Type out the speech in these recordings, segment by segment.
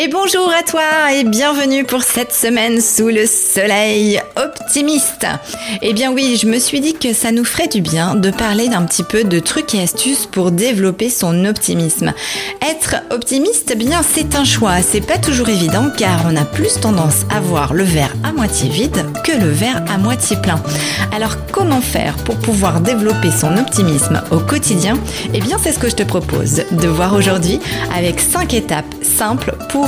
Et bonjour à toi et bienvenue pour cette semaine sous le soleil optimiste. Eh bien oui, je me suis dit que ça nous ferait du bien de parler d'un petit peu de trucs et astuces pour développer son optimisme. Être optimiste, eh bien c'est un choix, c'est pas toujours évident car on a plus tendance à voir le verre à moitié vide que le verre à moitié plein. Alors comment faire pour pouvoir développer son optimisme au quotidien? Eh bien c'est ce que je te propose de voir aujourd'hui avec 5 étapes simples pour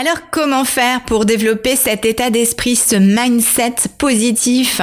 Alors comment faire pour développer cet état d'esprit, ce mindset positif?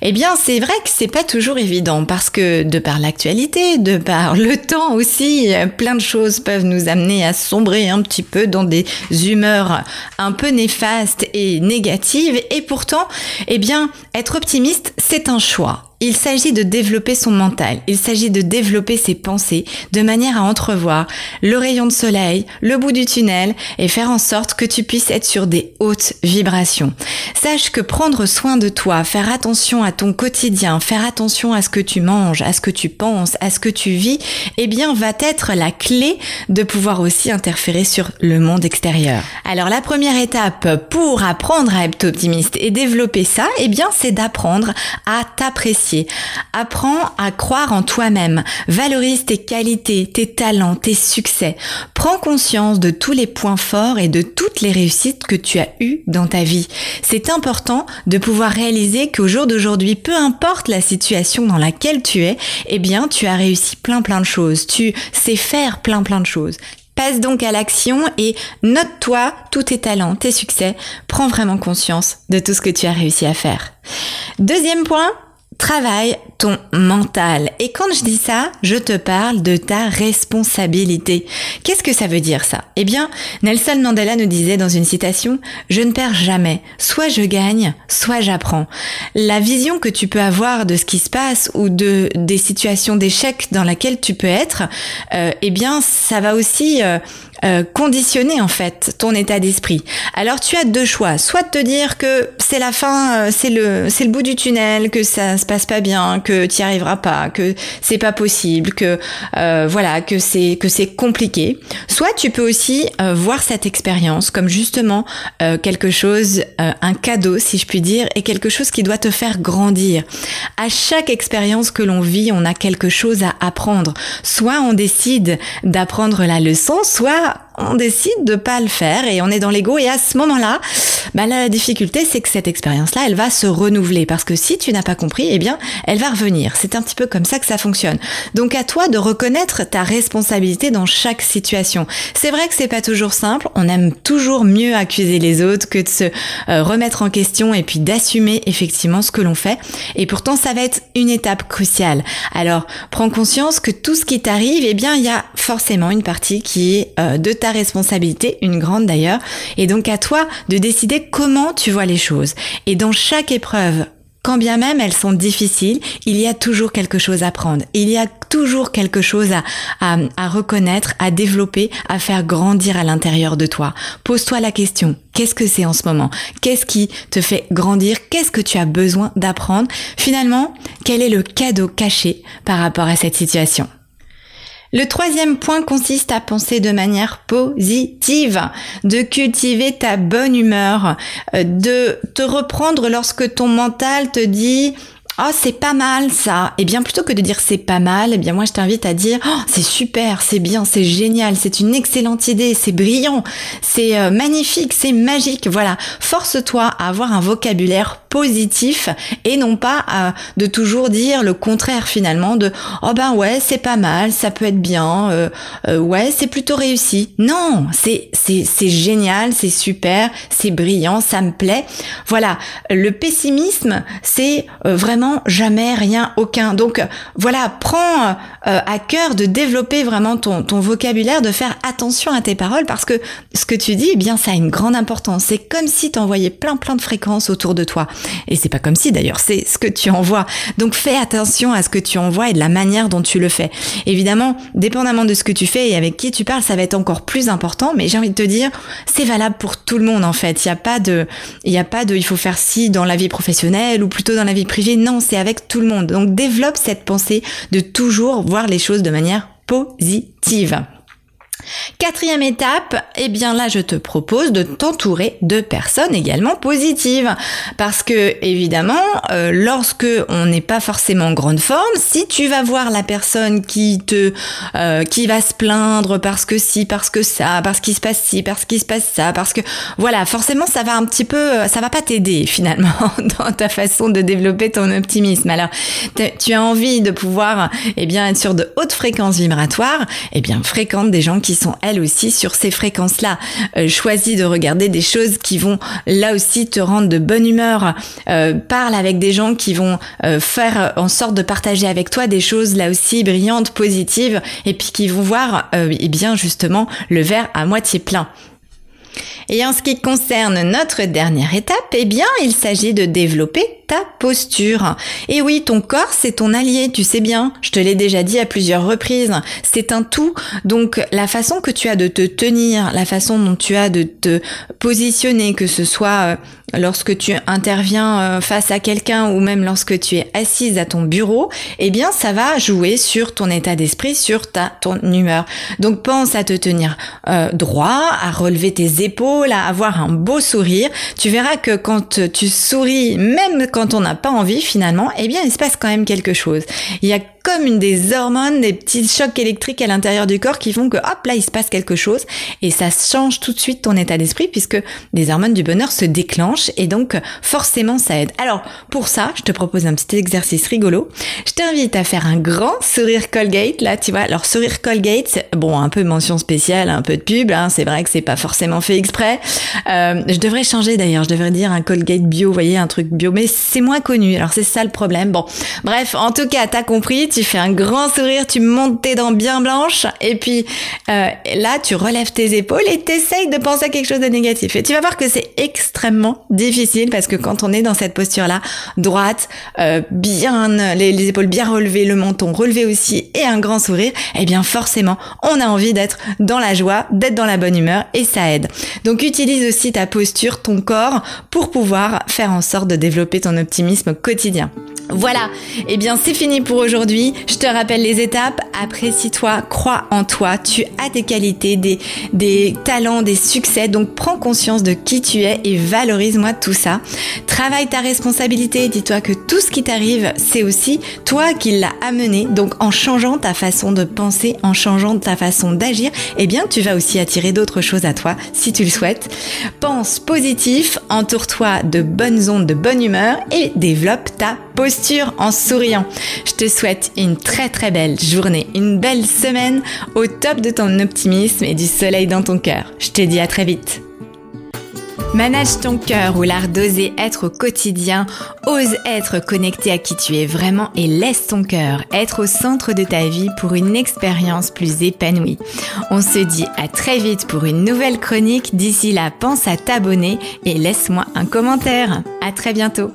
Eh bien, c'est vrai que c'est pas toujours évident parce que de par l'actualité, de par le temps aussi, plein de choses peuvent nous amener à sombrer un petit peu dans des humeurs un peu néfastes et négatives et pourtant, eh bien, être optimiste, c'est un choix. Il s'agit de développer son mental, il s'agit de développer ses pensées de manière à entrevoir le rayon de soleil, le bout du tunnel et faire en sorte que tu puisses être sur des hautes vibrations. Sache que prendre soin de toi, faire attention à ton quotidien, faire attention à ce que tu manges, à ce que tu penses, à ce que tu vis, eh bien va être la clé de pouvoir aussi interférer sur le monde extérieur. Alors la première étape pour apprendre à être optimiste et développer ça, eh bien c'est d'apprendre à t'apprécier Apprends à croire en toi-même. Valorise tes qualités, tes talents, tes succès. Prends conscience de tous les points forts et de toutes les réussites que tu as eues dans ta vie. C'est important de pouvoir réaliser qu'au jour d'aujourd'hui, peu importe la situation dans laquelle tu es, eh bien, tu as réussi plein plein de choses. Tu sais faire plein plein de choses. Passe donc à l'action et note-toi tous tes talents, tes succès. Prends vraiment conscience de tout ce que tu as réussi à faire. Deuxième point, Travaille ton mental. Et quand je dis ça, je te parle de ta responsabilité. Qu'est-ce que ça veut dire ça? Eh bien, Nelson Mandela nous disait dans une citation, je ne perds jamais. Soit je gagne, soit j'apprends. La vision que tu peux avoir de ce qui se passe ou de des situations d'échec dans laquelle tu peux être, euh, eh bien, ça va aussi euh, euh, conditionner en fait ton état d'esprit. Alors tu as deux choix, soit de te dire que c'est la fin, c'est le c'est le bout du tunnel, que ça se passe pas bien, que tu n'y arriveras pas, que c'est pas possible, que euh, voilà, que c'est que c'est compliqué. Soit tu peux aussi voir cette expérience comme justement quelque chose, un cadeau si je puis dire, et quelque chose qui doit te faire grandir. À chaque expérience que l'on vit, on a quelque chose à apprendre. Soit on décide d'apprendre la leçon, soit on décide de pas le faire et on est dans l'ego et à ce moment-là, bah, la difficulté c'est que cette expérience-là, elle va se renouveler parce que si tu n'as pas compris, eh bien, elle va revenir. C'est un petit peu comme ça que ça fonctionne. Donc à toi de reconnaître ta responsabilité dans chaque situation. C'est vrai que c'est pas toujours simple, on aime toujours mieux accuser les autres que de se euh, remettre en question et puis d'assumer effectivement ce que l'on fait et pourtant ça va être une étape cruciale. Alors, prends conscience que tout ce qui t'arrive, eh bien, il y a forcément une partie qui est euh, de ta responsabilité, une grande d'ailleurs, et donc à toi de décider comment tu vois les choses. Et dans chaque épreuve, quand bien même elles sont difficiles, il y a toujours quelque chose à prendre. Il y a toujours quelque chose à, à, reconnaître, à développer, à faire grandir à l'intérieur de toi. Pose-toi la question, qu'est-ce que c'est en ce moment? Qu'est-ce qui te fait grandir? Qu'est-ce que tu as besoin d'apprendre? Finalement, quel est le cadeau caché par rapport à cette situation? Le troisième point consiste à penser de manière positive, de cultiver ta bonne humeur, euh, de te reprendre lorsque ton mental te dit oh, c'est pas mal ça. Et eh bien plutôt que de dire c'est pas mal, eh bien moi je t'invite à dire oh, c'est super, c'est bien, c'est génial, c'est une excellente idée, c'est brillant, c'est euh, magnifique, c'est magique. Voilà, force-toi à avoir un vocabulaire positif et non pas euh, de toujours dire le contraire finalement de oh ben ouais c'est pas mal, ça peut être bien, euh, euh, ouais c'est plutôt réussi. Non, c'est c'est c'est génial, c'est super, c'est brillant, ça me plaît. Voilà, le pessimisme c'est vraiment jamais rien, aucun. Donc voilà, prends à cœur de développer vraiment ton ton vocabulaire, de faire attention à tes paroles parce que ce que tu dis, eh bien ça a une grande importance. C'est comme si tu envoyais plein plein de fréquences autour de toi. Et c'est pas comme si d'ailleurs, c'est ce que tu envoies. Donc fais attention à ce que tu envoies et de la manière dont tu le fais. Évidemment, dépendamment de ce que tu fais et avec qui tu parles, ça va être encore plus important, mais j'ai envie de te dire, c'est valable pour tout le monde en fait. Il n'y a pas de, il y a pas de, il faut faire ci dans la vie professionnelle ou plutôt dans la vie privée. Non, c'est avec tout le monde. Donc développe cette pensée de toujours voir les choses de manière positive. Quatrième étape, eh bien là je te propose de t'entourer de personnes également positives parce que évidemment euh, lorsque on n'est pas forcément en grande forme, si tu vas voir la personne qui te euh, qui va se plaindre parce que si, parce que ça, parce qu'il se passe ci, parce qu'il se passe ça, parce que voilà, forcément ça va un petit peu ça va pas t'aider finalement dans ta façon de développer ton optimisme. Alors tu as envie de pouvoir eh bien être sur de hautes fréquences vibratoires, eh bien fréquente des gens qui sont aussi sur ces fréquences-là. Euh, choisis de regarder des choses qui vont là aussi te rendre de bonne humeur. Euh, parle avec des gens qui vont euh, faire en sorte de partager avec toi des choses là aussi brillantes, positives, et puis qui vont voir, eh bien justement, le verre à moitié plein. Et en ce qui concerne notre dernière étape, eh bien, il s'agit de développer ta posture. Et oui, ton corps, c'est ton allié, tu sais bien. Je te l'ai déjà dit à plusieurs reprises. C'est un tout. Donc, la façon que tu as de te tenir, la façon dont tu as de te positionner, que ce soit euh, lorsque tu interviens euh, face à quelqu'un ou même lorsque tu es assise à ton bureau, eh bien, ça va jouer sur ton état d'esprit, sur ta, ton humeur. Donc, pense à te tenir euh, droit, à relever tes épaules, à avoir un beau sourire. Tu verras que quand tu souris, même quand on n'a pas envie finalement, eh bien il se passe quand même quelque chose. Il y a comme une des hormones, des petits chocs électriques à l'intérieur du corps qui font que hop là il se passe quelque chose et ça change tout de suite ton état d'esprit puisque des hormones du bonheur se déclenchent et donc forcément ça aide. Alors pour ça, je te propose un petit exercice rigolo. Je t'invite à faire un grand sourire Colgate là, tu vois. Alors sourire Colgate, bon un peu mention spéciale, un peu de pub, hein, c'est vrai que c'est pas forcément fait exprès. Euh, je devrais changer d'ailleurs, je devrais dire un Colgate bio, vous voyez un truc bio, mais c'est moins connu. Alors c'est ça le problème. Bon, bref, en tout cas t'as compris tu fais un grand sourire, tu montes tes dents bien blanches, et puis euh, là, tu relèves tes épaules et t'essayes de penser à quelque chose de négatif. Et tu vas voir que c'est extrêmement difficile parce que quand on est dans cette posture-là, droite, euh, bien les, les, épaules bien relevées, le menton relevé aussi, et un grand sourire, eh bien forcément, on a envie d'être dans la joie, d'être dans la bonne humeur, et ça aide. Donc utilise aussi ta posture, ton corps, pour pouvoir faire en sorte de développer ton optimisme quotidien. Voilà, eh bien c'est fini pour aujourd'hui. Je te rappelle les étapes. Apprécie-toi, crois en toi. Tu as des qualités, des, talents, des succès. Donc prends conscience de qui tu es et valorise-moi tout ça. Travaille ta responsabilité. Dis-toi que tout ce qui t'arrive, c'est aussi toi qui l'as amené. Donc en changeant ta façon de penser, en changeant ta façon d'agir, eh bien tu vas aussi attirer d'autres choses à toi si tu le souhaites. Pense positif, entoure-toi de bonnes ondes, de bonne humeur et développe ta en souriant. Je te souhaite une très très belle journée, une belle semaine au top de ton optimisme et du soleil dans ton cœur. Je te dis à très vite. Manage ton cœur ou l'art d'oser être au quotidien, ose être connecté à qui tu es vraiment et laisse ton cœur être au centre de ta vie pour une expérience plus épanouie. On se dit à très vite pour une nouvelle chronique. D'ici là, pense à t'abonner et laisse-moi un commentaire. À très bientôt.